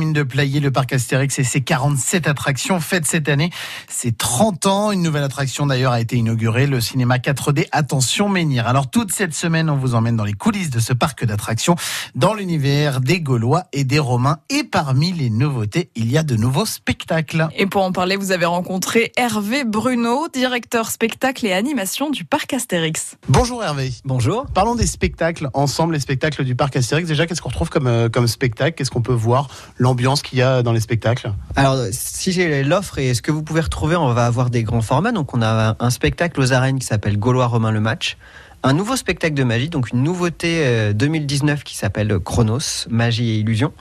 Mine de Playé, le parc Astérix et ses 47 attractions fêtent cette année ses 30 ans. Une nouvelle attraction d'ailleurs a été inaugurée, le cinéma 4D Attention Menhir. Alors toute cette semaine, on vous emmène dans les coulisses de ce parc d'attractions, dans l'univers des Gaulois et des Romains. Et parmi les nouveautés, il y a de nouveaux spectacles. Et pour en parler, vous avez rencontré Hervé Bruno, directeur spectacle et animation du parc Astérix. Bonjour Hervé. Bonjour. Parlons des spectacles, ensemble les spectacles du parc Astérix. Déjà, qu'est-ce qu'on retrouve comme, euh, comme spectacle? Qu'est-ce qu'on peut voir L'ambiance qu'il y a dans les spectacles Alors, si j'ai l'offre et ce que vous pouvez retrouver, on va avoir des grands formats. Donc, on a un spectacle aux arènes qui s'appelle Gaulois Romain le match. Un nouveau spectacle de magie, donc une nouveauté euh, 2019 qui s'appelle Chronos, magie et illusion.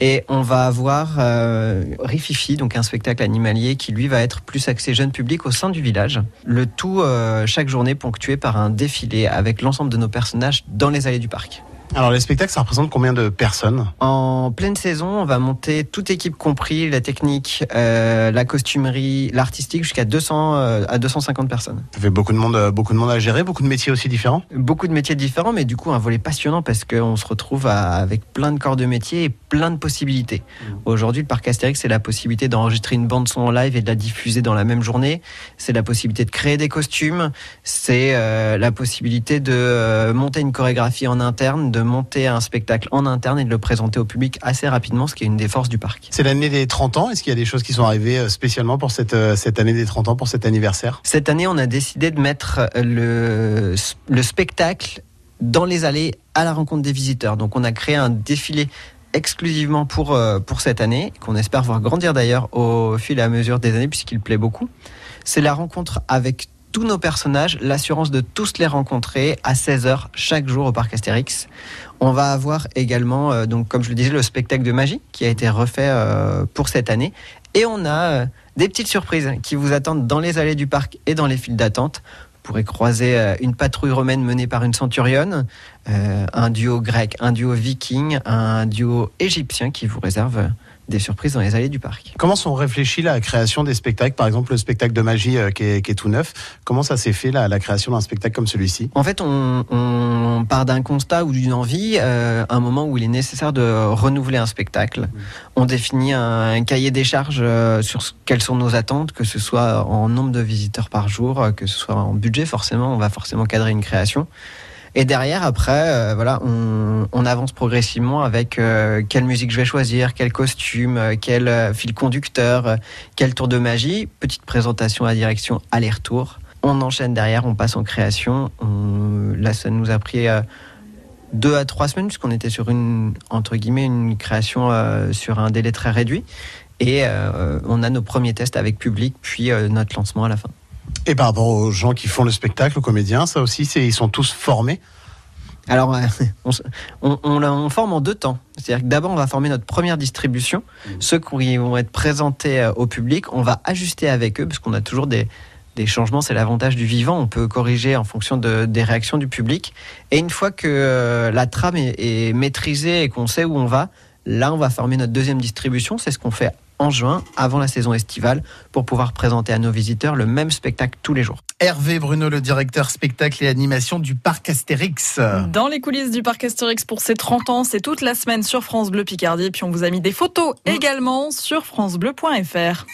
Et on va avoir euh, Rififi, donc un spectacle animalier qui lui va être plus axé jeune public au sein du village. Le tout euh, chaque journée ponctué par un défilé avec l'ensemble de nos personnages dans les allées du parc. Alors les spectacles, ça représente combien de personnes? En pleine saison, on va monter toute équipe compris, la technique, euh, la costumerie, l'artistique, jusqu'à 200 euh, à 250 personnes. Ça fait beaucoup de monde, euh, beaucoup de monde à gérer, beaucoup de métiers aussi différents? Beaucoup de métiers différents, mais du coup un volet passionnant parce qu'on se retrouve à- avec plein de corps de métier et plein de possibilités. Aujourd'hui, le parc Astérix, c'est la possibilité d'enregistrer une bande son en live et de la diffuser dans la même journée. C'est la possibilité de créer des costumes. C'est euh, la possibilité de monter une chorégraphie en interne, de monter un spectacle en interne et de le présenter au public assez rapidement, ce qui est une des forces du parc. C'est l'année des 30 ans. Est-ce qu'il y a des choses qui sont arrivées euh, spécialement pour cette, euh, cette année des 30 ans, pour cet anniversaire? Cette année, on a décidé de mettre le, le spectacle dans les allées à la rencontre des visiteurs. Donc, on a créé un défilé exclusivement pour, euh, pour cette année, qu'on espère voir grandir d'ailleurs au fil et à mesure des années, puisqu'il plaît beaucoup. C'est la rencontre avec tous nos personnages, l'assurance de tous les rencontrer à 16h chaque jour au parc Astérix. On va avoir également, euh, donc comme je le disais, le spectacle de magie qui a été refait euh, pour cette année. Et on a euh, des petites surprises qui vous attendent dans les allées du parc et dans les files d'attente. Vous pourrez croiser une patrouille romaine menée par une centurionne, un duo grec, un duo viking, un duo égyptien qui vous réserve des surprises dans les allées du parc. Comment sont réfléchis la création des spectacles Par exemple, le spectacle de magie euh, qui, est, qui est tout neuf. Comment ça s'est fait la, la création d'un spectacle comme celui-ci? En fait, on, on part d'un constat ou d'une envie, euh, un moment où il est nécessaire de renouveler un spectacle. On définit un, un cahier des charges euh, sur ce- quelles sont nos attentes, que ce soit en nombre de visiteurs par jour, que ce soit en budget, forcément, on va forcément cadrer une création. Et derrière, après, euh, voilà, on, avance progressivement avec euh, quelle musique je vais choisir, quel costume, euh, quel fil conducteur, quel tour de magie. Petite présentation à direction, aller-retour. On enchaîne derrière, on passe en création. On- là, ça nous a pris euh, deux à trois semaines puisqu'on était sur une entre guillemets une création sur un délai très réduit. Et on a nos premiers tests avec public, puis notre lancement à la fin. Et par rapport aux gens qui font le spectacle, aux comédiens, ça aussi, ils sont tous formés. Alors, euh, on, forme en deux temps. C'est-à-dire que d'abord, on va former notre première distribution. Ceux qui vont être présentés euh, au public, on va ajuster avec eux, parce qu'on a toujours des, des changements. C'est l'avantage du vivant. On peut corriger en fonction de- des réactions du public. Et une fois que euh, la trame est, est maîtrisée et qu'on sait où on va, là, on va former notre deuxième distribution. C'est ce qu'on fait en juin, avant la saison estivale, pour pouvoir présenter à nos visiteurs le même spectacle tous les jours. Hervé Bruno, le directeur spectacle et animation du parc Astérix. Dans les coulisses du parc Astérix pour ses 30 ans, c'est toute la semaine sur France Bleu Picardie. Puis on vous a mis des photos également sur francebleu.fr.